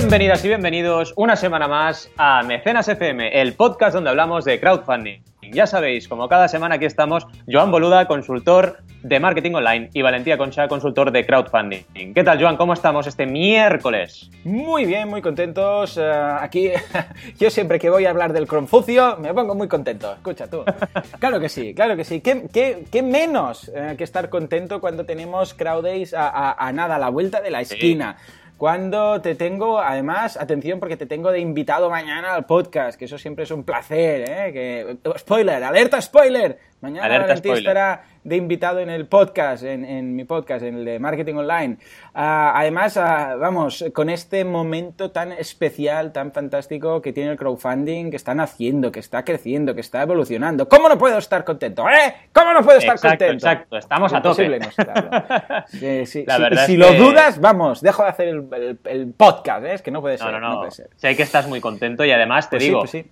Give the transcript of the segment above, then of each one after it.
Bienvenidas y bienvenidos una semana más a Mecenas FM, el podcast donde hablamos de crowdfunding. Ya sabéis, como cada semana aquí estamos, Joan Boluda, consultor de marketing online, y Valentía Concha, consultor de crowdfunding. ¿Qué tal, Joan? ¿Cómo estamos este miércoles? Muy bien, muy contentos. Eh, aquí, yo siempre que voy a hablar del Confucio me pongo muy contento. Escucha tú. Claro que sí, claro que sí. ¿Qué, qué- qué menos eh, que estar contento cuando tenemos Crowd Days a, a- a nada, a la vuelta de la esquina? Cuando te tengo, además, atención porque te tengo de invitado mañana al podcast, que eso siempre es un placer, ¿eh? Que, spoiler, alerta spoiler. Mañana Alerta Valentín spoiler. estará de invitado en el podcast, en, en mi podcast, en el de Marketing Online. Ah, además, ah, vamos, con este momento tan especial, tan fantástico que tiene el crowdfunding, que están haciendo, que está creciendo, que está evolucionando. ¿Cómo no puedo estar contento? ¿Eh? ¿Cómo no puedo estar Exacto, contento? exacto. Estamos a tope. No. Sí, sí, La sí. verdad si es lo que- dudas, vamos, dejo de hacer el, el- el podcast, ¿eh? Es que no puede ser. No, no, no. puede ser. Sé que estás muy contento y además te Pues sí, digo, pues sí.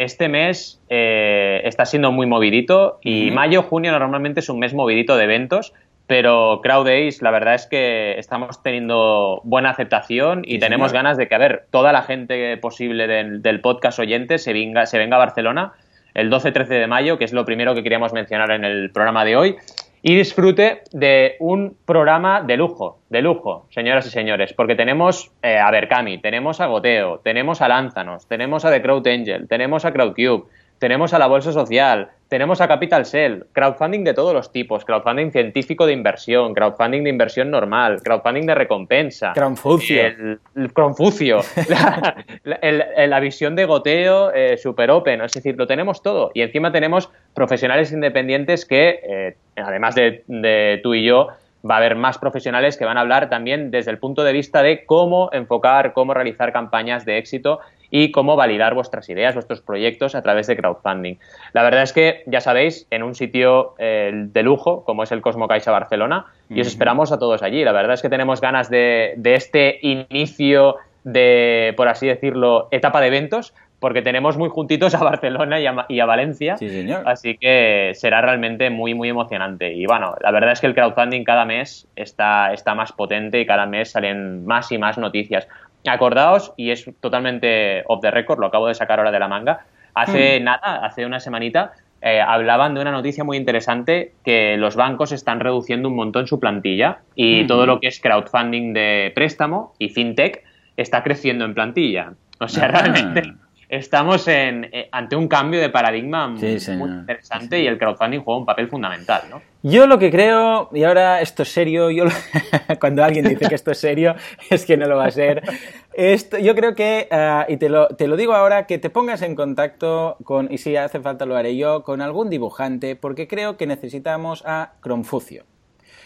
Este mes eh, está siendo muy movidito y mayo, junio normalmente es un mes movidito de eventos, pero Crowd Days la verdad es que estamos teniendo buena aceptación y Sí, tenemos señor. ganas de que, a ver, toda la gente posible del, del podcast oyente se venga, se venga a Barcelona el 12-13 de mayo, que es lo primero que queríamos mencionar en el programa de hoy, y disfrute de un programa de lujo, de lujo, señoras y señores, porque tenemos eh, a Berkami, tenemos a Goteo, tenemos a Lánzanos, tenemos a The Crowd Angel, tenemos a Crowdcube, tenemos a la Bolsa Social, tenemos a Capital Cell, crowdfunding de todos los tipos, crowdfunding científico de inversión, crowdfunding de inversión normal, crowdfunding de recompensa. Confucio. El, el Confucio. la, visión de goteo eh, super open. Es decir, lo tenemos todo. Y encima tenemos profesionales independientes que, eh, además de, de tú y yo, va a haber más profesionales que van a hablar también desde el punto de vista de cómo enfocar, cómo realizar campañas de éxito y cómo validar vuestras ideas, vuestros proyectos a través de crowdfunding. La verdad es que, ya sabéis, en un sitio eh, de lujo como es el Cosmo Caixa Barcelona, y os esperamos a todos allí. La verdad es que tenemos ganas de, de este inicio de, por así decirlo, etapa de eventos, porque tenemos muy juntitos a Barcelona y a, Ma- y a Valencia. Sí, señor. Así que será realmente muy, muy emocionante. Y bueno, la verdad es que el crowdfunding cada mes está, está más potente y cada mes salen más y más noticias. Acordaos, y es totalmente off the record, lo acabo de sacar ahora de la manga, hace nada, hace una semanita, eh, hablaban de una noticia muy interesante que los bancos están reduciendo un montón su plantilla y Ujú. todo lo que es crowdfunding de préstamo y fintech está creciendo en plantilla. O sea, Ah. realmente estamos en, eh, ante un cambio de paradigma Sí, muy interesante y el crowdfunding juega un papel fundamental, ¿no? Yo lo que creo, y ahora esto es serio, yo lo- cuando alguien dice que esto es serio, es que no lo va a ser. Esto, yo creo que, ah, y te lo, te lo digo ahora, que te pongas en contacto con, y si hace falta lo haré yo, con algún dibujante, porque creo que necesitamos a Cronfucio.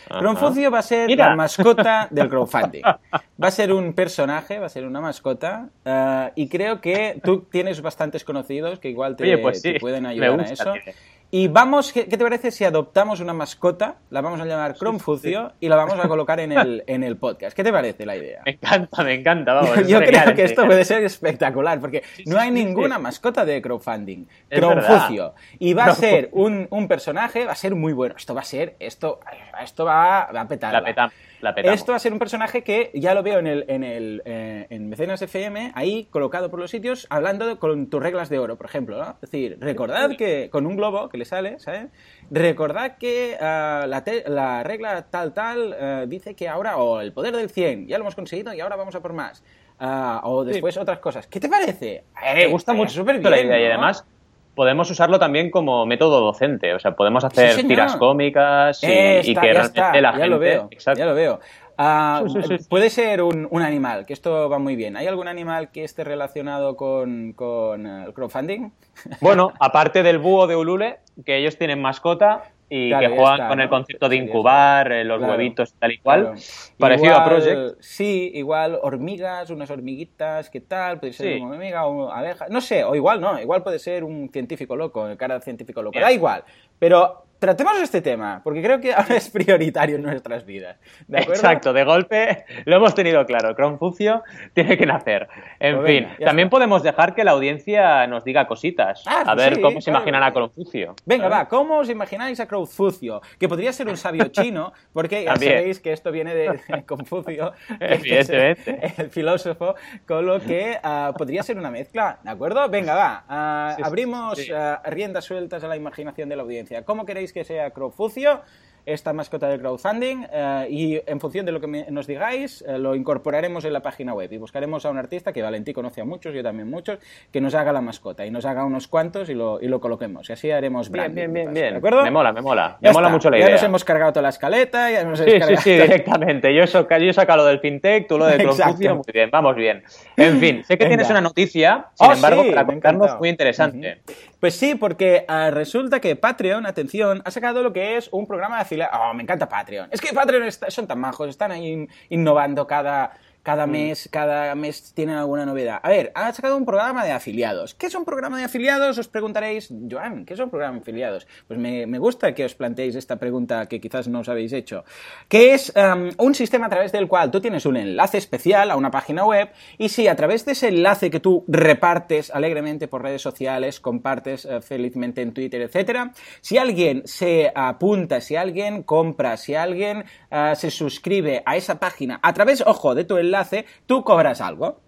Cronfucio va a ser Mira. la mascota del crowdfunding. Va a ser un personaje, va a ser una mascota, ah, y creo que tú tienes bastantes conocidos que igual te, Oye, pues sí, te pueden me ayudar a eso. tío. Y vamos, ¿qué, qué te parece si adoptamos una mascota? La vamos a llamar Cronfucio y la vamos a colocar en el, en el podcast. ¿Qué te parece la idea? Me encanta, me encanta, vamos. Yo creo que esto puede ser espectacular, porque Sí, no hay ninguna mascota de crowdfunding. Es Cronfucio. Y va a ser un, un personaje, va a ser muy bueno. Esto va a ser, esto, esto va, va a petar. La petamos, la. Esto va a ser un personaje que ya lo veo en el, en el eh, en Mecenas FM, ahí colocado por los sitios, hablando de- con tus reglas de oro, por ejemplo. ¿no? Es decir, recordad que con un globo que le sale, ¿sabes? Recordad que ah, la, te- la regla tal tal eh, dice que ahora, o el poder del 100, ya lo hemos conseguido y ahora vamos a por más. Ah, o después otras cosas. ¿Qué te parece? Me gusta Eh, mucho súper la bien, idea y además podemos usarlo también como método docente. O sea, podemos hacer tiras cómicas y, Eh, y que realmente está, la ya gente. lo veo, Exacto. ya lo veo. Ah, Sí, sí. Puede ser un, un animal, que esto va muy bien. ¿Hay algún animal que esté relacionado con, con el crowdfunding? Bueno, aparte del búho de Ulule, que ellos tienen mascota y que juegan está, con el concepto de incubar, eh, los Claro, huevitos tal y cual. Claro. Parecido a Project. Sí, igual hormigas, unas hormiguitas, ¿qué tal? Puede ser Sí. una hormiga o abeja. No sé, o igual no, igual puede ser un científico loco, cara de científico loco. Da igual. Pero tratemos este tema, porque creo que ahora es prioritario en nuestras vidas. ¿de acuerdo? Exacto, de golpe lo hemos tenido claro. Confucio tiene que nacer. En Pues fin, venga, también está. podemos dejar que la audiencia nos diga cositas. Ah, a ver sí, cómo se claro. imaginan a Confucio. Venga, ¿sabes? va, ¿cómo os imagináis a Confucio? Que podría ser un sabio chino, porque ya sabéis que esto viene de de Confucio, Evidentemente. el filósofo, con lo que ah, podría ser una mezcla, ¿de acuerdo? Venga, va, ah, Sí, abrimos sí. ah, riendas sueltas a la imaginación de la audiencia. ¿Cómo queréis que sea Confucio? Esta mascota del crowdfunding eh, y en función de lo que me- nos digáis eh, lo incorporaremos en la página web y buscaremos a un artista que Valentí conoce a muchos, yo también muchos, que nos haga la mascota y nos haga unos cuantos y lo, y lo coloquemos y así haremos Bien, branding bien, bien, cosas, bien. ¿De acuerdo? Me mola, me mola. Ya me mola está. mucho la Ya idea. nos hemos cargado toda la escaleta, ya hemos Sí, sí, sí, directamente. Yo, saca- yo he sacado lo del fintech, tú lo de. Confucio, muy bien, vamos bien. En fin, sé que Venga. tienes una noticia, sin Oh, embargo, sí, para contarnos muy interesante. Pues sí, porque ah, resulta que Patreon, atención, ha sacado lo que es un programa de Oh, me encanta Patreon. Es que Patreon está- son tan majos, están ahí in- innovando cada, cada mes, cada mes tienen alguna novedad. A ver, ha sacado un programa de afiliados. ¿Qué es un programa de afiliados? Os preguntaréis, Joan, ¿qué es un programa de afiliados? Pues me, me gusta que os planteéis esta pregunta que quizás no os habéis hecho. Que es em, un sistema a través del cual tú tienes un enlace especial a una página web y si a través de ese enlace que tú repartes alegremente por redes sociales, compartes eh, felizmente en Twitter, etcétera, si alguien se apunta, si alguien compra, si alguien eh, se suscribe a esa página a través, ojo, de tu enlace, tú cobras algo.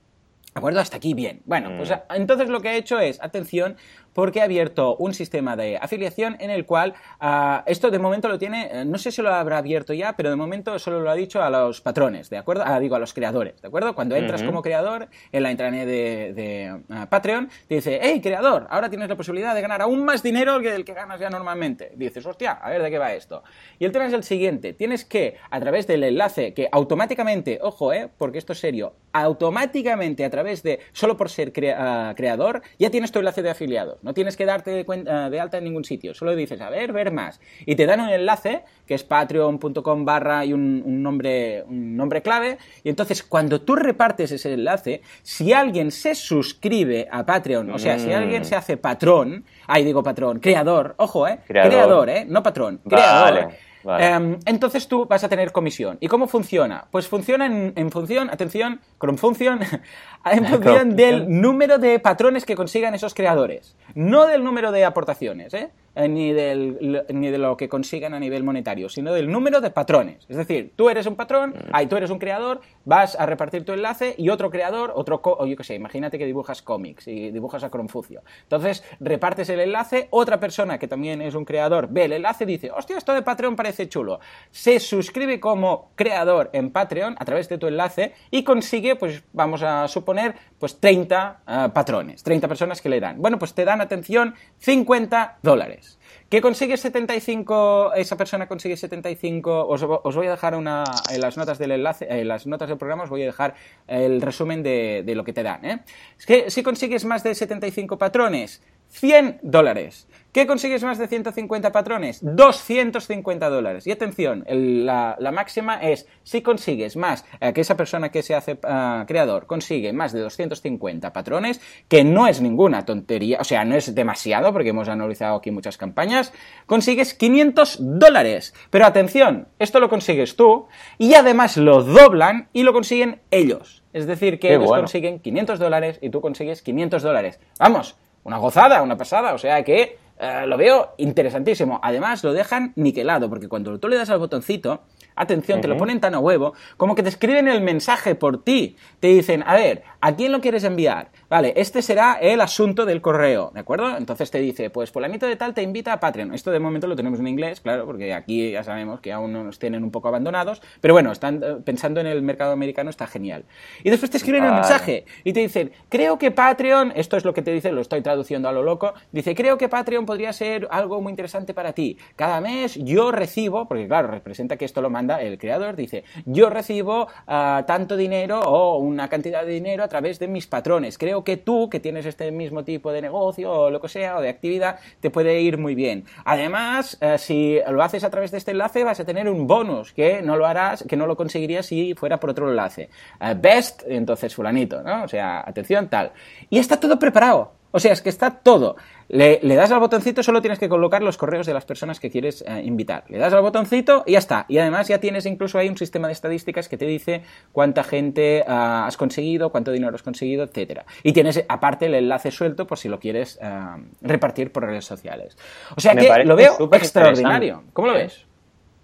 ¿De acuerdo? Hasta aquí bien. Bueno, pues a- entonces lo que he hecho es, atención, porque he abierto un sistema de afiliación en el cual ah, esto de momento lo tiene, eh, no sé si lo habrá abierto ya, pero de momento solo lo ha dicho a los patrones, ¿de acuerdo? Ah, digo, a los creadores, ¿de acuerdo? Cuando entras como creador en la intranet de, de, ah, Patreon, te dice, hey, creador, ahora tienes la posibilidad de ganar aún más dinero que el que ganas ya normalmente. Dices, hostia, a ver de qué va esto. Y el tema es el siguiente, tienes que, a través del enlace que automáticamente, ojo, eh, porque esto es serio, automáticamente a través de, solo por ser crea- ah, creador, ya tienes tu enlace de afiliados. No tienes que darte de, cuen- ah, de alta en ningún sitio. Solo dices, a ver, ver más. Y te dan un enlace que es patreon.com barra y un, un nombre, un nombre clave. Y entonces, cuando tú repartes ese enlace, si alguien se suscribe a Patreon, o sea, si Mm. alguien se hace patrón, ahí digo patrón, creador, ojo, eh, Creador. creador, eh, no patrón, creador. vale. Em, entonces tú vas a tener comisión. ¿Y cómo funciona? Pues funciona en, en función, atención, con función, en función del número de patrones que consigan esos creadores. No del número de aportaciones, ¿eh? Eh, Ni, del, ni de lo que consigan a nivel monetario, sino del número de patrones. Es decir, tú eres un patrón, ahí tú eres un creador, vas a repartir tu enlace y otro creador, otro, co- o yo qué sé, imagínate que dibujas cómics y dibujas a Confucio. Entonces, repartes el enlace, otra persona que también es un creador ve el enlace y dice, hostia, esto de Patreon parece chulo. Se suscribe como creador en Patreon a través de tu enlace y consigue, pues vamos a suponer, pues 30 ah, patrones, 30 personas que le dan. Bueno, pues te dan, atención, 50 dólares. ¿Qué consigue 75? Esa persona consigue 75. Os, os voy a dejar una, en las notas del enlace, en las notas del programa os voy a dejar el resumen de, de lo que te dan. ¿eh? Es que si consigues más de 75 patrones, 100 dólares. ¿Qué consigues más de 150 patrones? 250 dólares. Y atención, el- la, la máxima es si consigues más, eh, que esa persona que se hace ah, creador consigue más de 250 patrones, que no es ninguna tontería, o sea, no es demasiado, porque hemos analizado aquí muchas campañas, consigues 500 dólares. Pero atención, esto lo consigues tú y además lo doblan y lo consiguen ellos. Es decir, que Qué ellos bueno. consiguen 500 dólares y tú consigues 500 dólares. Vamos, una gozada, una pasada, o sea que eh, lo veo interesantísimo. Además, lo dejan niquelado, porque cuando tú le das al botoncito, atención, te lo ponen tan a huevo, como que te escriben el mensaje por ti. Te dicen, a ver, ¿a quién lo quieres enviar? Vale, este será el asunto del correo, ¿de acuerdo? Entonces te dice, pues fulanito de tal te invita a Patreon. Esto de momento lo tenemos en inglés, claro, porque aquí ya sabemos que aún nos tienen un poco abandonados, pero bueno, están eh, pensando en el mercado americano, está genial. Y después te escriben el Vale. mensaje y te dicen, creo que Patreon, esto es lo que te dice, lo estoy traduciendo a lo loco, dice, creo que Patreon podría ser algo muy interesante para ti. Cada mes yo recibo, porque claro, representa que esto lo manda el creador, dice, yo recibo ah, tanto dinero o una cantidad de dinero a través de mis patrones. Creo que tú, que tienes este mismo tipo de negocio o lo que sea, o de actividad, te puede ir muy bien. Además, eh, si lo haces a través de este enlace, vas a tener un bonus que no lo harás, que no lo conseguirías si fuera por otro enlace. Eh, best, entonces fulanito, ¿no? O sea, atención, tal. Y está todo preparado. O sea, es que está todo. Le, das al botoncito, solo tienes que colocar los correos de las personas que quieres eh, invitar. Le das al botoncito y ya está. Y además ya tienes incluso ahí un sistema de estadísticas que te dice cuánta gente ah, has conseguido, cuánto dinero has conseguido, etcétera. Y tienes aparte el enlace suelto por si lo quieres ah, repartir por redes sociales. O sea que lo veo extraordinario. ¿Cómo lo ves?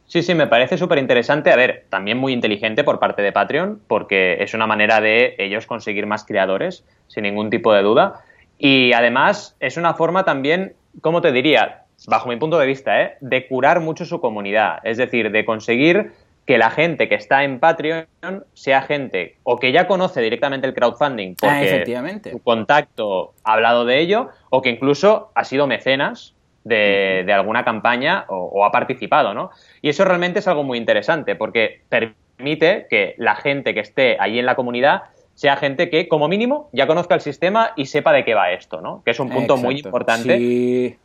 Sí, sí, me parece súper interesante. A ver, también muy inteligente por parte de Patreon, porque es una manera de ellos conseguir más creadores, sin ningún tipo de duda. Y además es una forma también, ¿cómo te diría? Bajo mi punto de vista, ¿eh? de curar mucho su comunidad. Es decir, de conseguir que la gente que está en Patreon sea gente o que ya conoce directamente el crowdfunding ah, porque su contacto ha hablado de ello o que incluso ha sido mecenas de, alguna campaña o, o, ha participado, ¿no? Y eso realmente es algo muy interesante porque permite que la gente que esté ahí en la comunidad sea gente que, como mínimo, ya conozca el sistema y sepa de qué va esto, ¿no? Que es un punto muy importante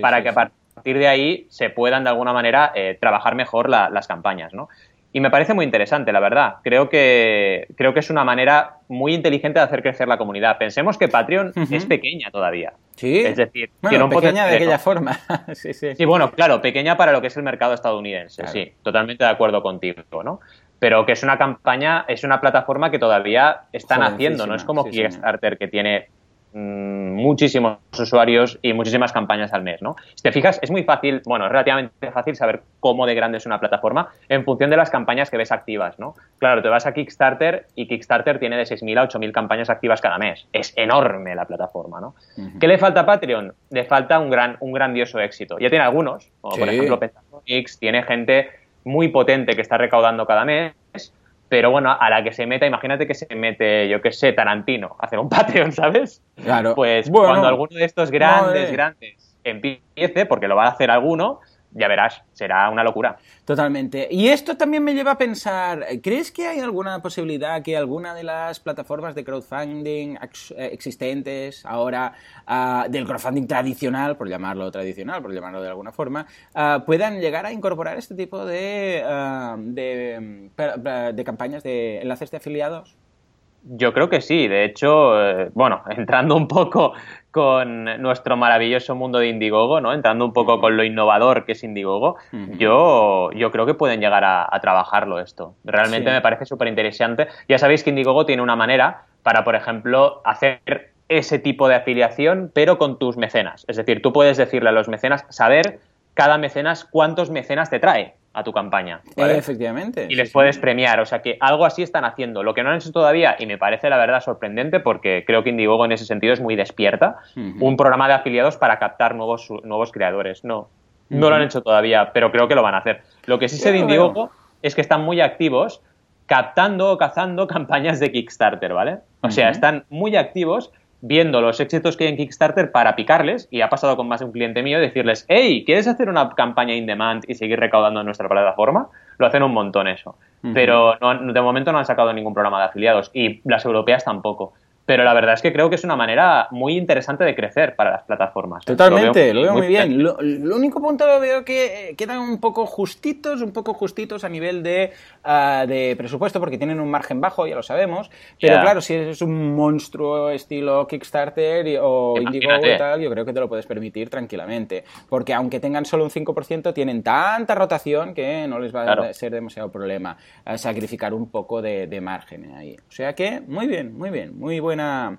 para que a partir de ahí se puedan, de alguna manera, eh, trabajar mejor las campañas, ¿no? Y me parece muy interesante, la verdad. Creo que, creo que es una manera muy inteligente de hacer crecer la comunidad. Pensemos que Patreon es pequeña todavía. Sí. Es decir, bueno, pequeña de aquella forma. sí, sí. Sí, bueno, claro, pequeña para lo que es el mercado estadounidense. Sí, totalmente de acuerdo contigo, ¿no? Pero que es una campaña, es una plataforma que todavía están haciendo, no es como Kickstarter que tiene mm, muchísimos usuarios y muchísimas campañas al mes, ¿no? Si te fijas, es muy fácil, bueno, es relativamente fácil saber cómo de grande es una plataforma en función de las campañas que ves activas, ¿no? Claro, te vas a Kickstarter y Kickstarter tiene de 6.000 a 8.000 campañas activas cada mes. Es enorme la plataforma, ¿no? ¿Qué le falta a Patreon? Le falta un gran un grandioso éxito. Ya tiene algunos, como por ejemplo Petatonix, tiene gente muy potente que está recaudando cada mes, pero bueno, a la que se meta, imagínate que se mete, yo qué sé, Tarantino, a hacer un Patreon, ¿sabes? Claro. Pues cuando alguno de estos grandes, grandes empiece, porque lo va a hacer alguno, ya verás, será una locura. Totalmente. Y esto también me lleva a pensar, ¿crees que hay alguna posibilidad que alguna de las plataformas de crowdfunding eh, existentes ahora ah, del crowdfunding tradicional, por llamarlo tradicional, por llamarlo de alguna forma, ah, puedan llegar a incorporar este tipo de, ah, de, de campañas de enlaces de afiliados? Yo creo que sí. De hecho, eh, bueno, entrando un poco con nuestro maravilloso mundo de Indiegogo, ¿no? Entrando un poco con lo innovador que es Indiegogo, yo, yo creo que pueden llegar a, trabajarlo esto. Realmente me parece súper interesante. Ya sabéis que Indiegogo tiene una manera para, por ejemplo, hacer ese tipo de afiliación, pero con tus mecenas. Es decir, tú puedes decirle a los mecenas, saber cada mecenas cuántos mecenas te trae a tu campaña. efectivamente. Y les puedes premiar. O sea que algo así están haciendo. Lo que no han hecho todavía, y me parece la verdad sorprendente, porque creo que Indiegogo en ese sentido es muy despierta, un programa de afiliados para captar nuevos, nuevos creadores. No, no lo han hecho todavía, pero creo que lo van a hacer. Lo que sí sé de Indiegogo es que están muy activos captando o cazando campañas de Kickstarter, ¿vale? O sea, están muy activos viendo los éxitos que hay en Kickstarter para picarles, y ha pasado con más de un cliente mío, decirles, hey, ¿quieres hacer una campaña in demand y seguir recaudando en nuestra plataforma? Lo hacen un montón eso. Pero de momento no han sacado ningún programa de afiliados y las europeas tampoco pero la verdad es que creo que es una manera muy interesante de crecer para las plataformas. Totalmente, lo veo, muy, bien. Lo, único punto lo veo que eh, quedan un poco justitos, un poco justitos a nivel de, ah, de presupuesto, porque tienen un margen bajo, ya lo sabemos. Pero claro, si es un monstruo estilo Kickstarter o Indiegogo y tal, yo creo que te lo puedes permitir tranquilamente. Porque aunque tengan solo un 5%, tienen tanta rotación que no les va a ser demasiado problema eh, sacrificar un poco de, de margen ahí. O sea que, muy bien, muy bien, muy bueno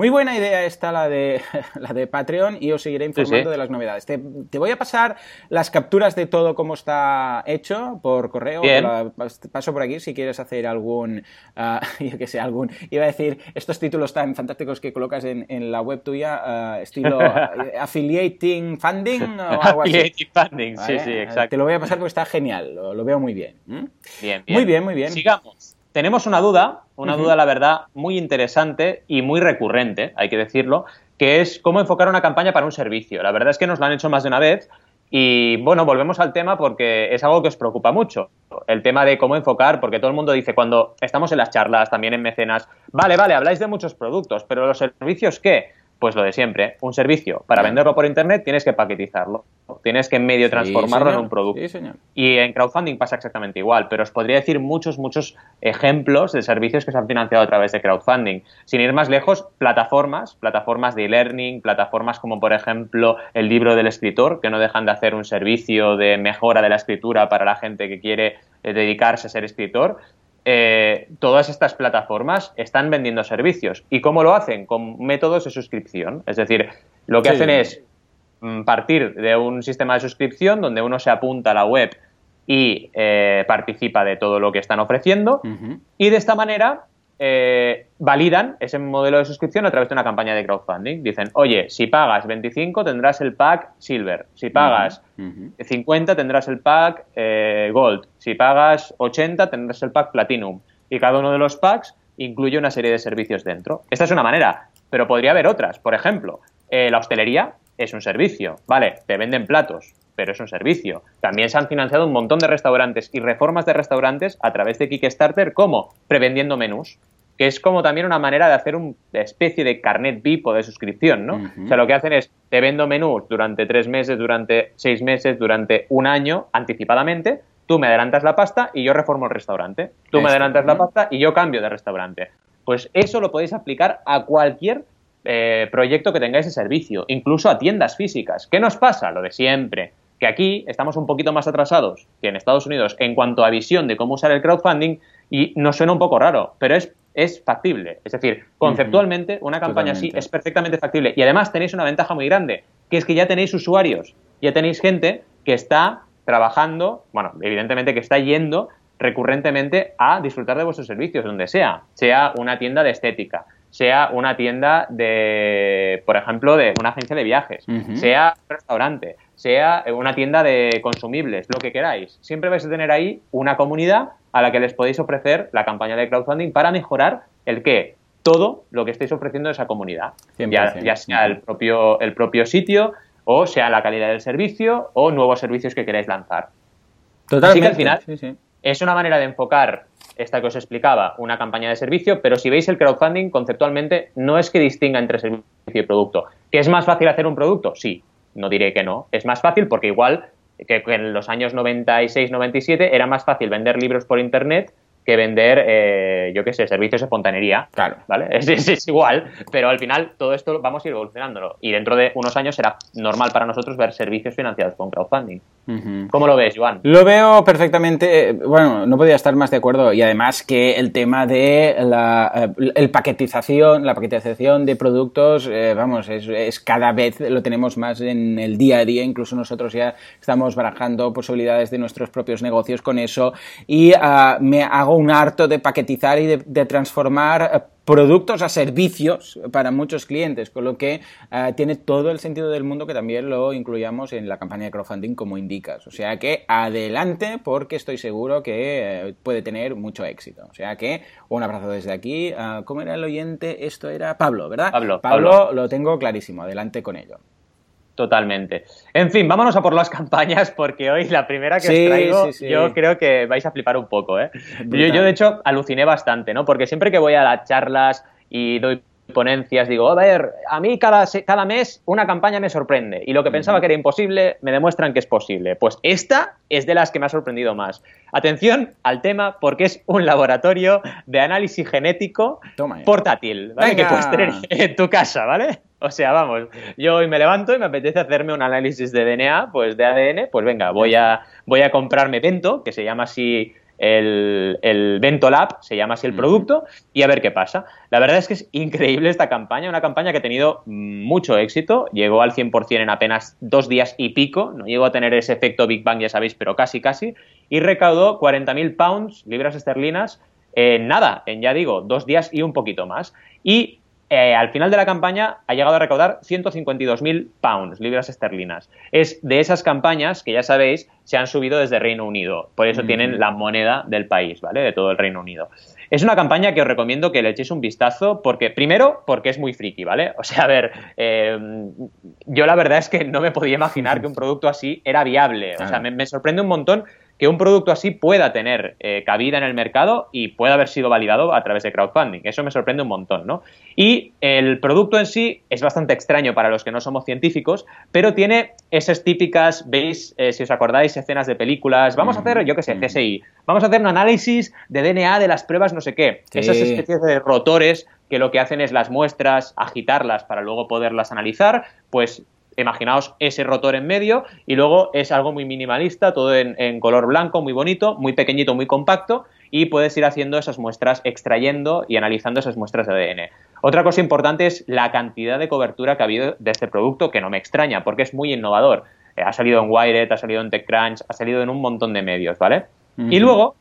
muy buena idea esta la de, la de Patreon y os seguiré informando de las novedades. Te, voy a pasar las capturas de todo como está hecho por correo. paso por aquí si quieres hacer algún, uh, yo que sé, algún, iba a decir, estos títulos tan fantásticos que colocas en, la web tuya, ah, estilo affiliating funding o algo así. Affiliating funding, sí, sí, exacto. Te lo voy a pasar porque está genial, lo, veo muy bien. Bien, bien. Muy bien, muy bien. Sigamos tenemos una duda, una duda, la verdad, muy interesante y muy recurrente, hay que decirlo, que es cómo enfocar una campaña para un servicio. La verdad es que nos lo han hecho más de una vez y, bueno, volvemos al tema porque es algo que os preocupa mucho. El tema de cómo enfocar, porque todo el mundo dice, cuando estamos en las charlas, también en mecenas, vale, vale, habláis de muchos productos, pero los servicios, ¿qué? Pues lo de siempre, un servicio. Para venderlo por internet tienes que paquetizarlo, tienes que medio transformarlo en un producto. y en crowdfunding pasa exactamente igual, pero os podría decir muchos, muchos ejemplos de servicios que se han financiado a través de crowdfunding. Sin ir más lejos, plataformas, plataformas de e-learning, plataformas como por ejemplo el libro del escritor, que no dejan de hacer un servicio de mejora de la escritura para la gente que quiere eh, dedicarse a ser escritor eh, todas estas plataformas están vendiendo servicios. ¿Y cómo lo hacen? Con métodos de suscripción. Es decir, lo que hacen es mm, partir de un sistema de suscripción donde uno se apunta a la web y eh, participa de todo lo que están ofreciendo. Y de esta manera eh, validan ese modelo de suscripción a través de una campaña de crowdfunding. Dicen, oye, si pagas 25 tendrás el pack Silver, si pagas 50 tendrás el pack eh, Gold, si pagas 80 tendrás el pack Platinum. Y cada uno de los packs incluye una serie de servicios dentro. Esta es una manera, pero podría haber otras. Por ejemplo, eh, la hostelería es un servicio, ¿vale? Te venden platos, pero es un servicio. También se han financiado un montón de restaurantes y reformas de restaurantes a través de Kickstarter como prevendiendo menús que es como también una manera de hacer una especie de carnet VIP o de suscripción, ¿no? O sea, lo que hacen es, te vendo menús durante tres meses, durante seis meses, durante un año, anticipadamente, tú me adelantas la pasta y yo reformo el restaurante. Tú me adelantas la pasta y yo cambio de restaurante. Pues eso lo podéis aplicar a cualquier eh, proyecto que tengáis de servicio, incluso a tiendas físicas. ¿Qué nos pasa? Lo de siempre que aquí estamos un poquito más atrasados que en Estados Unidos en cuanto a visión de cómo usar el crowdfunding y nos suena un poco raro, pero es es factible. Es decir, conceptualmente, una campaña así es perfectamente factible. Y además tenéis una ventaja muy grande, que es que ya tenéis usuarios, ya tenéis gente que está trabajando, bueno, evidentemente que está yendo recurrentemente a disfrutar de vuestros servicios, donde sea, sea una tienda de estética, sea una tienda de, por ejemplo, de una agencia de viajes, sea un restaurante, sea una tienda de consumibles, lo que queráis. Siempre vais a tener ahí una comunidad a la que les podéis ofrecer la campaña de crowdfunding para mejorar el qué, todo lo que estéis ofreciendo a esa comunidad. Ya, sea el propio, el propio sitio, o sea la calidad del servicio, o nuevos servicios que queráis lanzar. Totalmente. Así que al final es una manera de enfocar esta que os explicaba, una campaña de servicio, pero si veis el crowdfunding, conceptualmente no es que distinga entre servicio y producto. ¿Que es más fácil hacer un producto? Sí, no diré que no. Es más fácil porque igual que en los años 96-97 era más fácil vender libros por Internet que vender, eh, yo qué sé, servicios de fontanería. Claro. ¿Vale? Es, igual, pero al final todo esto vamos a ir evolucionándolo. Y dentro de unos años será normal para nosotros ver servicios financiados con crowdfunding. ¿Cómo lo ves, Joan? Lo veo perfectamente. Bueno, no podía estar más de acuerdo. Y además que el tema de la eh, el paquetización, la paquetización de productos, eh, vamos, es, cada vez lo tenemos más en el día a día. Incluso nosotros ya estamos barajando posibilidades de nuestros propios negocios con eso. Y ah, me hago un harto de paquetizar y de, transformar eh, productos a servicios para muchos clientes, con lo que eh, tiene todo el sentido del mundo que también lo incluyamos en la campaña de crowdfunding como indicas. O sea que adelante porque estoy seguro que eh, puede tener mucho éxito. O sea que un abrazo desde aquí. ¿Cómo era el oyente? Esto era Pablo, ¿verdad? Pablo, Pablo lo tengo clarísimo. Adelante con ello. Totalmente. En fin, vámonos a por las campañas porque hoy la primera que os traigo yo creo que vais a flipar un poco. ¿eh? Yo, de hecho aluciné bastante, ¿no? Porque siempre que voy a las charlas y doy ponencias, digo, a ver, a mí cada, cada mes una campaña me sorprende y lo que pensaba que era imposible me demuestran que es posible. Pues esta es de las que me ha sorprendido más. Atención al tema porque es un laboratorio de análisis genético portátil, ¿vale? Que puedes tener en tu casa, ¿vale? O sea, vamos, yo hoy me levanto y me apetece hacerme un análisis de DNA, pues de ADN, pues venga, voy a, voy a comprarme Bento, que se llama así el, el Bento Lab, se llama así el producto, y a ver qué pasa. La verdad es que es increíble esta campaña, una campaña que ha tenido mucho éxito, llegó al 100% en apenas dos días y pico, no llegó a tener ese efecto Big Bang, ya sabéis, pero casi, casi, y recaudó 40.000 pounds, libras esterlinas, en nada, en ya digo, dos días y un poquito más. Y eh, al final de la campaña ha llegado a recaudar 152.000 pounds, libras esterlinas. Es de esas campañas que ya sabéis se han subido desde Reino Unido, por eso tienen la moneda del país, ¿vale? De todo el Reino Unido. Es una campaña que os recomiendo que le echéis un vistazo, porque, primero, porque es muy friki, ¿vale? O sea, a ver, eh, yo la verdad es que no me podía imaginar que un producto así era viable. O sea, me sorprende un montón que un producto así pueda tener eh, cabida en el mercado y pueda haber sido validado a través de crowdfunding. Eso me sorprende un montón, ¿no? Y el producto en sí es bastante extraño para los que no somos científicos, pero tiene esas típicas, veis, eh, si os acordáis, escenas de películas. Vamos a hacer, yo qué sé, CSI. Vamos a hacer un análisis de DNA de las pruebas, no sé qué. Esas especies de rotores que lo que hacen es las muestras, agitarlas para luego poderlas analizar, pues imaginaos ese rotor en medio y luego es algo muy minimalista, todo en, color blanco, muy bonito, muy pequeñito, muy compacto y puedes ir haciendo esas muestras, extrayendo y analizando esas muestras de ADN. Otra cosa importante es la cantidad de cobertura que ha habido de este producto, que no me extraña, porque es muy innovador. Eh, ha salido en Wired, ha salido en TechCrunch, ha salido en un montón de medios, ¿vale? Y luego,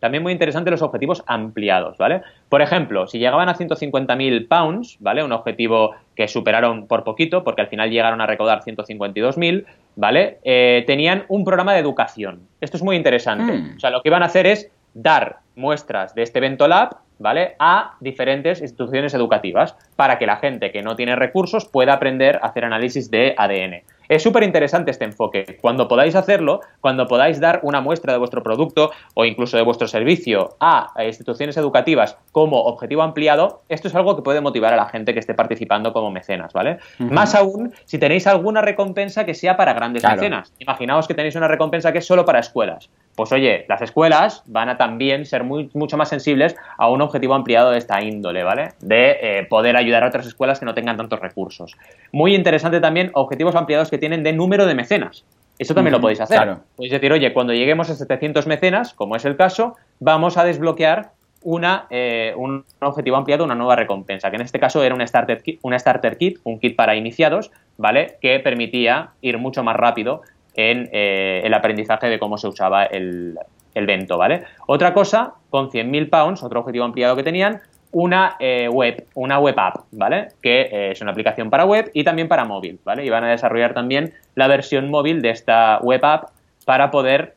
también muy interesante los objetivos ampliados, ¿vale? Por ejemplo, si llegaban a 150.000 pounds, ¿vale? Un objetivo que superaron por poquito, porque al final llegaron a recaudar 152.000, ¿vale? Eh, tenían un programa de educación. Esto es muy interesante. Hmm. O sea, lo que iban a hacer es dar muestras de este evento lab, ¿vale? A diferentes instituciones educativas para que la gente que no tiene recursos pueda aprender a hacer análisis de ADN. Es súper interesante este enfoque. Cuando podáis hacerlo, cuando podáis dar una muestra de vuestro producto o incluso de vuestro servicio a instituciones educativas como objetivo ampliado, esto es algo que puede motivar a la gente que esté participando como mecenas, ¿vale? Más aún si tenéis alguna recompensa que sea para grandes mecenas. Imaginaos que tenéis una recompensa que es solo para escuelas. Pues oye, las escuelas van a también ser muy, mucho más sensibles a un objetivo ampliado de esta índole, ¿vale? De eh, poder ayudar a otras escuelas que no tengan tantos recursos. Muy interesante también objetivos ampliados que tienen de número de mecenas. Eso también lo podéis hacer. Podéis decir, oye, cuando lleguemos a 700 mecenas, como es el caso, vamos a desbloquear una, eh, un objetivo ampliado, una nueva recompensa, que en este caso era un starter, kit, un starter kit, un kit para iniciados, ¿vale? Que permitía ir mucho más rápido en eh, el aprendizaje de cómo se usaba el, el Vento, ¿vale? Otra cosa, con 100.000 pounds, otro objetivo ampliado que tenían, una eh, web, una web app, ¿vale? Que eh, es una aplicación para web y también para móvil, ¿vale? Y van a desarrollar también la versión móvil de esta web app para poder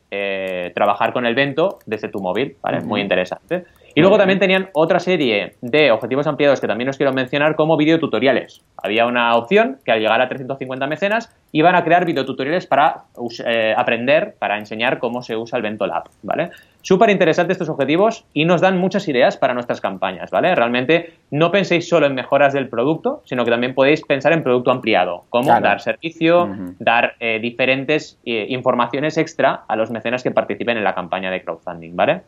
trabajar con el Vento desde tu móvil, ¿vale? Muy interesante. Y luego también tenían otra serie de objetivos ampliados que también os quiero mencionar como videotutoriales. Había una opción que al llegar a 350 mecenas iban a crear videotutoriales para eh, aprender, para enseñar cómo se usa el Bento Lab, ¿vale? Súper interesantes estos objetivos y nos dan muchas ideas para nuestras campañas, ¿vale? Realmente no penséis solo en mejoras del producto, sino que también podéis pensar en producto ampliado, como dar servicio, dar eh, diferentes eh, informaciones extra a los mecenas que participen en la campaña de crowdfunding, ¿vale?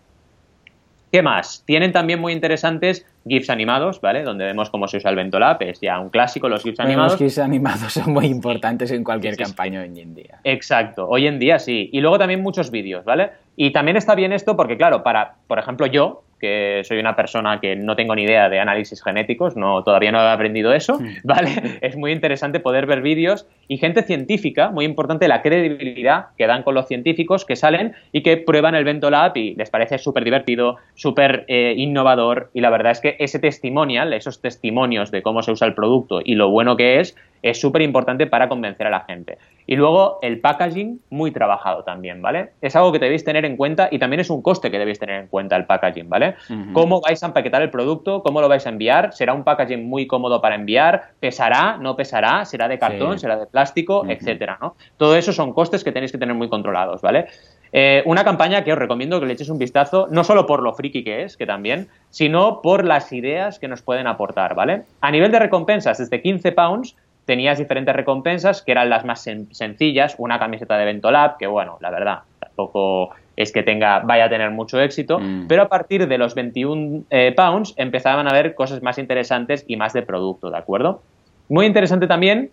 ¿Qué más? Tienen también muy interesantes GIFs animados, ¿vale? Donde vemos cómo se usa el Ventolab, es ya un clásico, los GIFs animados. Los GIFs animados son muy importantes en cualquier campaña hoy en día. Exacto, hoy en día sí. Y luego también muchos vídeos, ¿vale? Y también está bien esto porque, claro, para, por ejemplo, yo, que soy una persona que no tengo ni idea de análisis genéticos, no, todavía no he aprendido eso, hmm. ¿vale? Es muy interesante poder ver vídeos y gente científica, muy importante la credibilidad que dan con los científicos que salen y que prueban el Ventolab y les parece súper divertido, súper eh, innovador y la verdad es que ese testimonial, esos testimonios de cómo se usa el producto y lo bueno que es, es súper importante para convencer a la gente. Y luego el packaging muy trabajado también, ¿vale? Es algo que debéis tener en cuenta y también es un coste que debéis tener en cuenta el packaging, ¿vale? ¿Cómo vais a empaquetar el producto? ¿Cómo lo vais a enviar? ¿Será un packaging muy cómodo para enviar? ¿Pesará? ¿No pesará? ¿Será de cartón? ¿Será de plástico? Etcétera, ¿no? Todo eso son costes que tenéis que tener muy controlados, ¿vale? Eh, una campaña que os recomiendo que le echéis un vistazo, no solo por lo friki que es, que también, sino por las ideas que nos pueden aportar, ¿vale? A nivel de recompensas, desde 15 pounds tenías diferentes recompensas que eran las más sencillas, una camiseta de Ventolab, que bueno, la verdad, tampoco es que tenga, vaya a tener mucho éxito, mm. pero a partir de los 21 eh, pounds empezaban a haber cosas más interesantes y más de producto, ¿de acuerdo? Muy interesante también,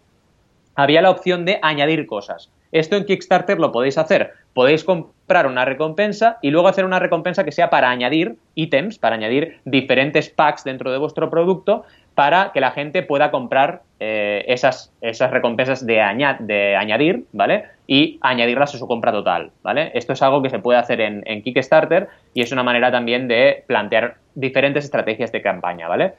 había la opción de añadir cosas. Esto en Kickstarter lo podéis hacer. Podéis comprar una recompensa y luego hacer una recompensa que sea para añadir ítems, para añadir diferentes packs dentro de vuestro producto para que la gente pueda comprar eh, esas, recompensas de, añadir, ¿vale? Y añadirlas a su compra total, ¿vale? Esto es algo que se puede hacer en, en Kickstarter y es una manera también de plantear diferentes estrategias de campaña, ¿vale?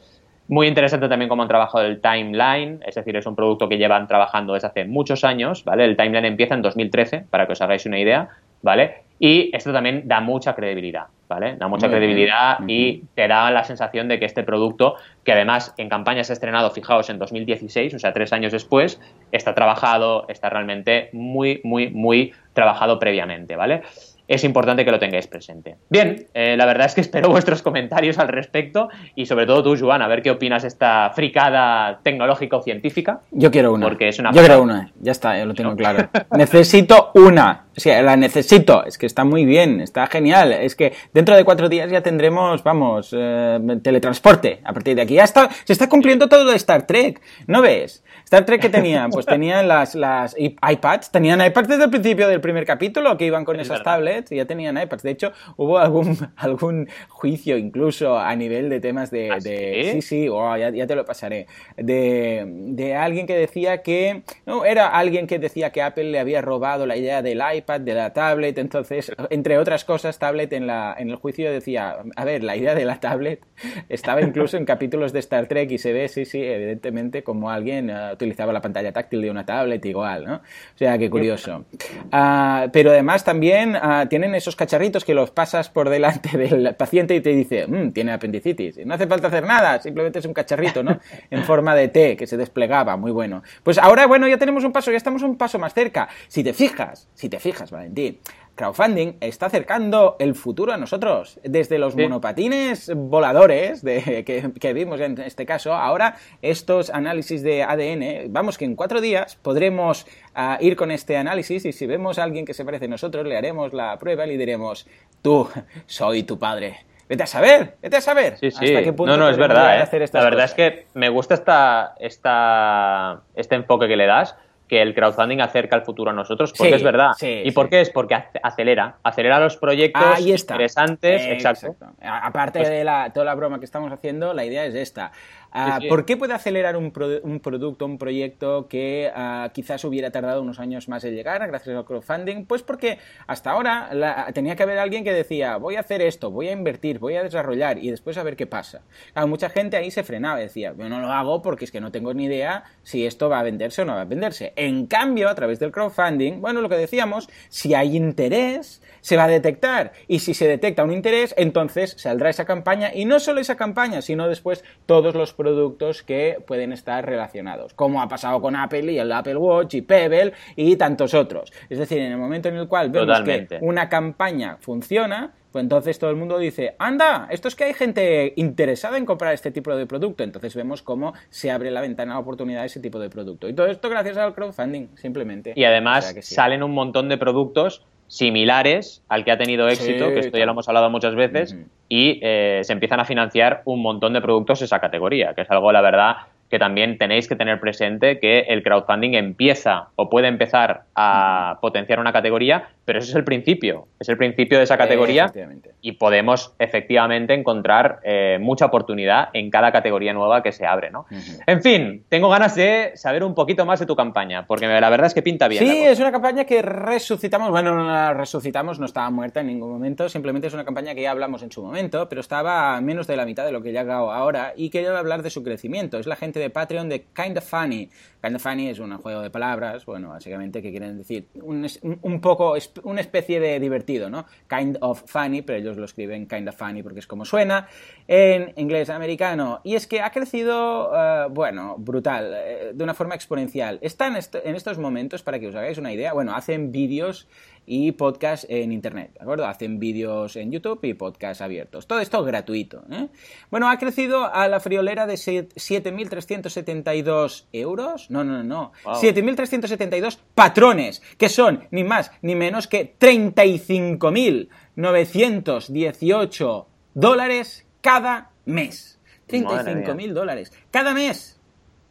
Muy interesante también cómo han trabajado el timeline, es decir, es un producto que llevan trabajando desde hace muchos años, ¿vale? El timeline empieza en 2013, para que os hagáis una idea, ¿vale? Y esto también da mucha credibilidad, ¿vale? Da mucha credibilidad y te da la sensación de que este producto, que además en campaña se ha estrenado, fijaos, en 2016, o sea, tres años después, está trabajado, está realmente muy, muy, muy trabajado previamente, ¿vale? Es importante que lo tengáis presente. Bien, eh, la verdad es que espero vuestros comentarios al respecto y sobre todo tú, Joan, a ver qué opinas de esta fricada tecnológico-científica. Yo quiero una. Porque es una Yo quiero una, ya está, ya lo tengo claro. Necesito una. O sea, la necesito. Es que está muy bien, está genial. Es que dentro de cuatro días ya tendremos, vamos, eh, teletransporte. A partir de aquí ya está, se está cumpliendo todo lo de Star Trek. ¿No ves? Star Trek que tenían, pues tenían las, las iPads, tenían iPads desde el principio del primer capítulo que iban con esas tablets y ya tenían iPads. De hecho, hubo algún, algún juicio incluso a nivel de temas de... ¿Ah, de sí, sí, oh, ya, ya, te lo pasaré. De, de alguien que decía que... No, era alguien que decía que Apple le había robado la idea del iPad, de la tablet. Entonces, entre otras cosas, tablet en, la, en el juicio decía, a ver, la idea de la tablet estaba incluso en capítulos de Star Trek y se ve, sí, sí, evidentemente como alguien... Uh, utilizaba la pantalla táctil de una tablet igual, ¿no? O sea, qué curioso. Uh, pero además también uh, tienen esos cacharritos que los pasas por delante del paciente y te dice, mmm, tiene apendicitis. Y no hace falta hacer nada, simplemente es un cacharrito, ¿no? En forma de T que se desplegaba, muy bueno. Pues ahora, bueno, ya tenemos un paso, ya estamos un paso más cerca. Si te fijas, si te fijas, Valentín, crowdfunding está acercando el futuro a nosotros. Desde los sí. monopatines voladores de, que, que, vimos en este caso, ahora estos análisis de ADN, vamos que en cuatro días podremos uh, ir con este análisis y si vemos a alguien que se parece a nosotros, le haremos la prueba y le diremos, tú, soy tu padre. Vete a saber, vete a saber. Sí, sí. ¿Hasta qué punto no, no, es verdad. ¿eh? La verdad cosas. es que me gusta esta, esta, este enfoque que le das que el crowdfunding acerca el futuro a nosotros, porque sí, es verdad. Sí, ¿Y por qué es? Porque acelera, acelera los proyectos interesantes. Eh, exacto. exacto. Aparte pues, de la, toda la broma que estamos haciendo, la idea es esta. Sí, ¿Por qué puede acelerar un, pro un producto, un proyecto que uh, quizás hubiera tardado unos años más en llegar gracias al crowdfunding? Pues porque hasta ahora la, tenía que haber alguien que decía, voy a hacer esto, voy a invertir, voy a desarrollar y después a ver qué pasa. Claro, mucha gente ahí se frenaba y decía, yo no lo hago porque es que no tengo ni idea si esto va a venderse o no va a venderse. En cambio, a través del crowdfunding, bueno, lo que decíamos, si hay interés, se va a detectar. Y si se detecta un interés, entonces saldrá esa campaña y no solo esa campaña, sino después todos los productos que pueden estar relacionados, como ha pasado con Apple y el Apple Watch y Pebble y tantos otros. Es decir, en el momento en el cual vemos Totalmente. que una campaña funciona, pues entonces todo el mundo dice, anda, esto es que hay gente interesada en comprar este tipo de producto. Entonces vemos cómo se abre la ventana de oportunidad de ese tipo de producto. Y todo esto gracias al crowdfunding, simplemente. Y además o sea sí. salen un montón de productos similares al que ha tenido éxito, sí, que esto ya lo hemos hablado muchas veces, uh -huh. y eh, se empiezan a financiar un montón de productos esa categoría, que es algo, la verdad, que también tenéis que tener presente que el crowdfunding empieza o puede empezar a potenciar una categoría, pero ese es el principio, es el principio de esa categoría y podemos efectivamente encontrar eh, mucha oportunidad en cada categoría nueva que se abre, ¿no? Uh -huh. En fin, tengo ganas de saber un poquito más de tu campaña, porque la verdad es que pinta bien. Sí, es una campaña que resucitamos, bueno, no la resucitamos, no estaba muerta en ningún momento, simplemente es una campaña que ya hablamos en su momento, pero estaba a menos de la mitad de lo que ya hago ahora y quería hablar de su crecimiento. Es la gente de Patreon de Kind of Funny. Kind of Funny es un juego de palabras, bueno, básicamente que quieren decir un, un poco, una especie de divertido, ¿no? Kind of Funny, pero ellos lo escriben Kind of Funny porque es como suena en inglés americano. Y es que ha crecido, uh, bueno, brutal, eh, de una forma exponencial. Están est en estos momentos, para que os hagáis una idea, bueno, hacen vídeos y podcast en internet, ¿de acuerdo? Hacen vídeos en YouTube y podcast abiertos. Todo esto gratuito, ¿eh? Bueno, ha crecido a la friolera de 7.372 euros. No, no, no. Wow. 7.372 patrones, que son ni más ni menos que 35.918 dólares cada mes. 35.000 dólares. Cada mes.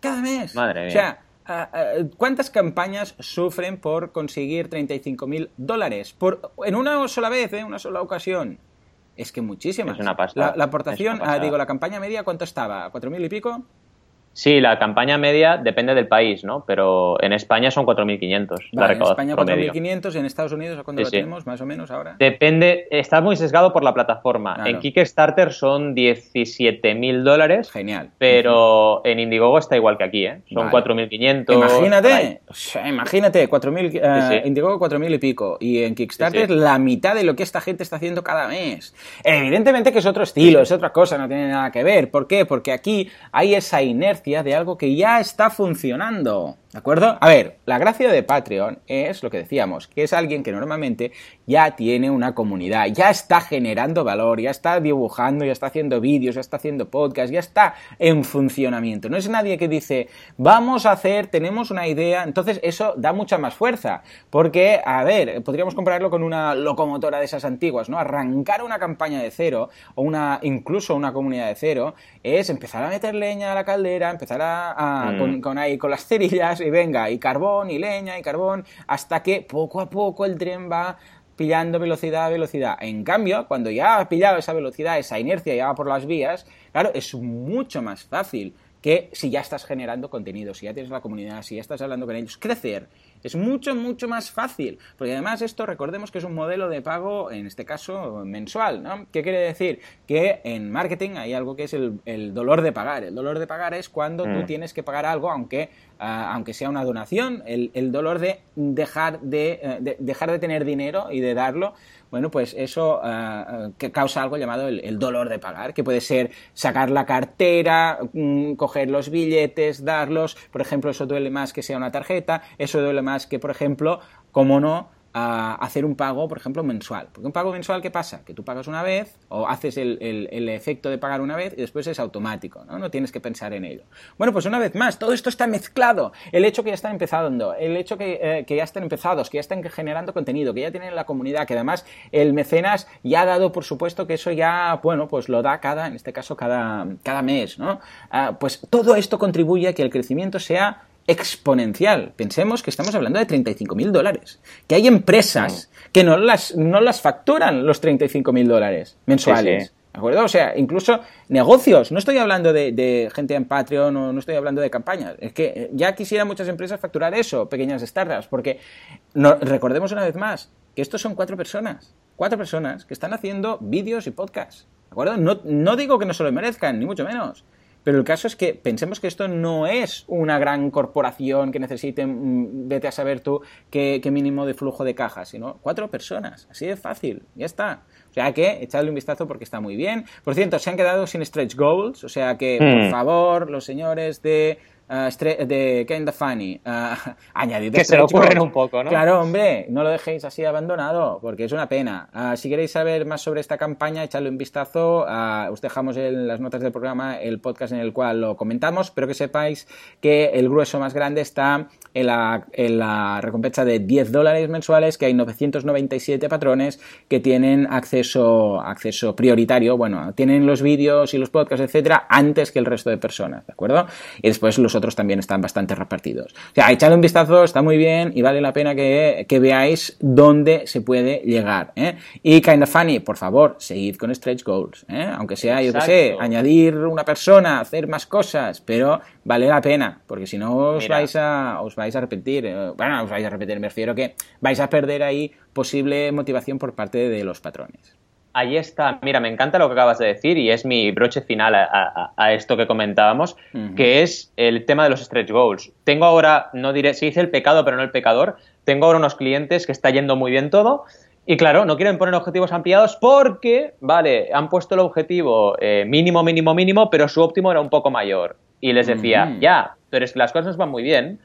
Cada mes. Madre mía. O sea, ¿Cuántas campañas sufren por conseguir 35.000 dólares? Por, en una sola vez, ¿eh? una sola ocasión. Es que muchísimas. Es una pasta. La, la aportación, ah, digo, la campaña media, ¿cuánto estaba? ¿4.000 y pico? Sí, la campaña media depende del país, ¿no? Pero en España son 4.500 vale, En España 4.500 y en Estados Unidos ¿a cuánto sí, lo sí. tenemos más o menos ahora? Depende, está muy sesgado por la plataforma. Claro. En Kickstarter son 17.000 dólares. Genial. Pero en Indiegogo está igual que aquí, ¿eh? Son vale. 4.500. Imagínate, o sea, imagínate, 4.000, sí, uh, sí. Indiegogo 4.000 y pico. Y en Kickstarter la mitad de lo que esta gente está haciendo cada mes. Evidentemente que es otro estilo, es otra cosa, no tiene nada que ver. ¿Por qué? Porque aquí hay esa inercia de algo que ya está funcionando. ¿De acuerdo? A ver, la gracia de Patreon es lo que decíamos, que es alguien que normalmente ya tiene una comunidad, ya está generando valor, ya está dibujando, ya está haciendo vídeos, ya está haciendo podcasts, ya está en funcionamiento. No es nadie que dice, vamos a hacer, tenemos una idea, entonces eso da mucha más fuerza, porque, a ver, podríamos compararlo con una locomotora de esas antiguas, ¿no? Arrancar una campaña de cero, o una, incluso una comunidad de cero, es empezar a meter leña a la caldera, empezar a, mm. con, ahí, con las cerillas, y venga, y carbón, y leña, y carbón, hasta que poco a poco el tren va pillando velocidad, velocidad. En cambio, cuando ya ha pillado esa velocidad, esa inercia ya va por las vías, claro, es mucho más fácil que si ya estás generando contenido, si ya tienes la comunidad, si ya estás hablando con ellos, crecer es mucho, mucho más fácil. Porque además esto, recordemos que es un modelo de pago, en este caso, mensual, ¿no? ¿Qué quiere decir? Que en marketing hay algo que es el, dolor de pagar. El dolor de pagar es cuando tú mm. tienes que pagar algo, aunque, ah, aunque sea una donación, el, dolor de dejar de, eh, de, dejar de tener dinero y de darlo bueno, pues eso uh, que causa algo llamado el, dolor de pagar, que puede ser sacar la cartera, mm, coger los billetes, darlos, por ejemplo, eso duele más que sea una tarjeta, eso duele más que, por ejemplo, como no, hacer un pago, por ejemplo, mensual. Porque un pago mensual, ¿qué pasa? Que tú pagas una vez o haces el, efecto de pagar una vez y después es automático, ¿no? No tienes que pensar en ello. Bueno, pues una vez más, todo esto está mezclado. El hecho que ya están empezando, el hecho que, eh, que ya están empezados, que ya están generando contenido, que ya tienen la comunidad, que además el mecenas ya ha dado, por supuesto, que eso ya, bueno, pues lo da cada, en este caso, cada, cada mes, ¿no? Ah, pues todo esto contribuye a que el crecimiento sea exponencial. Pensemos que estamos hablando de 35 mil dólares. Que hay empresas que no las, no las facturan los 35 mil dólares mensuales. ¿De acuerdo? O sea, incluso negocios. No estoy hablando de, gente en Patreon o no estoy hablando de campañas. Es que ya quisieran muchas empresas facturar eso, pequeñas startups, porque no, recordemos una vez más que estos son cuatro personas. Cuatro personas que están haciendo vídeos y podcasts. ¿De acuerdo? No, no digo que no se lo merezcan, ni mucho menos. Pero el caso es que pensemos que esto no es una gran corporación que necesite, mm, vete a saber tú, qué, mínimo de flujo de caja, sino cuatro personas. Así de fácil, ya está. O sea que echadle un vistazo porque está muy bien. Por cierto, se han quedado sin stretch goals, o sea que, por hmm. favor, los señores de uh, de Kinda Funny, uh, añadid Que se lo ocurren un poco, ¿no? Claro, hombre, no lo dejéis así abandonado, porque es una pena. Uh, si queréis saber más sobre esta campaña, echadle un vistazo. Os dejamos en las notas del programa el podcast en el cual lo comentamos, pero que sepáis que el grueso más grande está en la, en la recompensa de 10 dólares mensuales, que hay 997 patrones que tienen acceso, acceso prioritario, bueno, tienen los vídeos y los podcasts, etcétera, antes que el resto de personas, ¿de acuerdo? Y después los otros también están bastante repartidos. O sea, echadle un vistazo, está muy bien y vale la pena que, veáis dónde se puede llegar. ¿eh? Y Kinda Funny, por favor, seguid con Stretch Goals. ¿eh? Aunque sea, yo qué sé, añadir una persona, hacer más cosas, pero vale la pena, porque si no os vais a os vais a arrepentir. Eh, bueno, os vais a arrepentir, me refiero que vais a perder ahí posible motivación por parte de los patrones. Ahí está. Mira, me encanta lo que acabas de decir y es mi broche final a, esto que comentábamos, que es el tema de los stretch goals. Tengo ahora, no diré, se dice el pecado, pero no el pecador. Tengo ahora unos clientes que está yendo muy bien todo. Y claro, no quieren poner objetivos ampliados porque, vale, han puesto el objetivo eh, mínimo, mínimo, mínimo, pero su óptimo era un poco mayor. Y les decía, ya, pero es que las cosas van muy bien,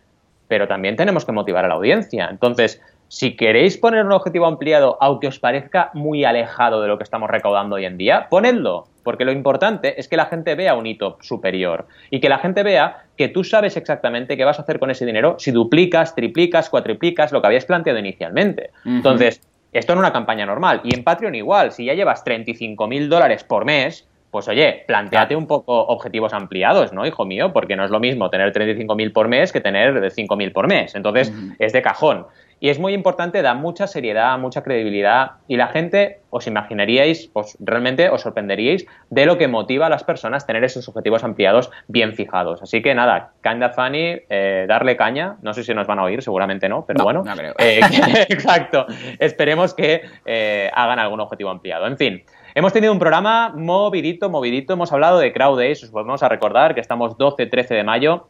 pero también tenemos que motivar a la audiencia. Entonces, si queréis poner un objetivo ampliado, aunque os parezca muy alejado de lo que estamos recaudando hoy en día, ponedlo, porque lo importante es que la gente vea un hito superior y que la gente vea que tú sabes exactamente qué vas a hacer con ese dinero si duplicas, triplicas, cuatriplicas lo que habías planteado inicialmente. Entonces, esto en una campaña normal. Y en Patreon igual, si ya llevas 35 mil dólares por mes, pues oye, planteate un poco objetivos ampliados, ¿no, hijo mío? Porque no es lo mismo tener 35.000 por mes que tener 5.000 por mes. Entonces, es de cajón. Y es muy importante, da mucha seriedad, mucha credibilidad y la gente os imaginaríais, os realmente os sorprenderíais de lo que motiva a las personas tener esos objetivos ampliados bien fijados. Así que nada, kinda funny, eh, darle caña. No sé si nos van a oír, seguramente no, pero bueno. Eh, exacto. Esperemos que eh, hagan algún objetivo ampliado. En fin. Hemos tenido un programa movidito, movidito. Hemos hablado de Crowd Days. Os volvemos a recordar que estamos 12-13 de mayo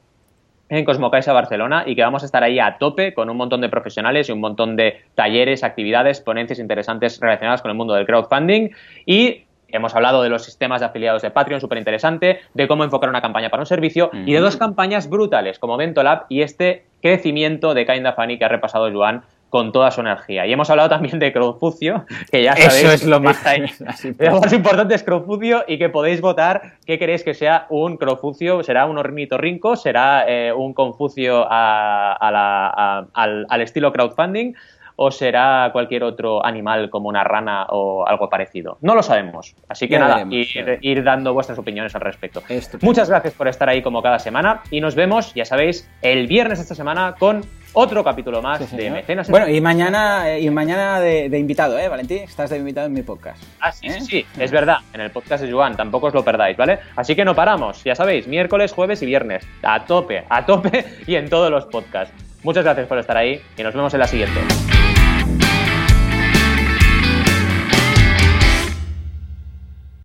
en Cosmocaixa Barcelona y que vamos a estar ahí a tope con un montón de profesionales y un montón de talleres, actividades, ponencias interesantes relacionadas con el mundo del crowdfunding. Y Hemos hablado de los sistemas de afiliados de Patreon, súper interesante, de cómo enfocar una campaña para un servicio y de dos campañas brutales como Ventolab y este crecimiento de Kinda Funny que ha repasado Joan con toda su energía. Y hemos hablado también de Crowdfucio, que ya sabéis. Eso es lo más, lo más importante es Crowdfucio y que podéis votar qué queréis que sea un Crowdfucio. ¿Será un ornitorrinco? ¿Será eh, un Confucio al, al estilo crowdfunding? o será cualquier otro animal como una rana o algo parecido. No lo sabemos. Así que nada, ir, dando vuestras opiniones al respecto. Muchas gracias por estar ahí como cada semana y nos vemos, ya sabéis, el viernes de esta semana con otro capítulo más de Mecenas. Bueno, y mañana, y mañana de, invitado, ¿eh, Valentín? Estás de invitado en mi podcast. Ah, sí, sí, ¿Eh? sí, es verdad, en el podcast de Juan, tampoco os lo perdáis, ¿vale? Así que no paramos, ya sabéis, miércoles, jueves y viernes, a tope, a tope y en todos los podcasts. Muchas gracias por estar ahí y nos vemos en la siguiente.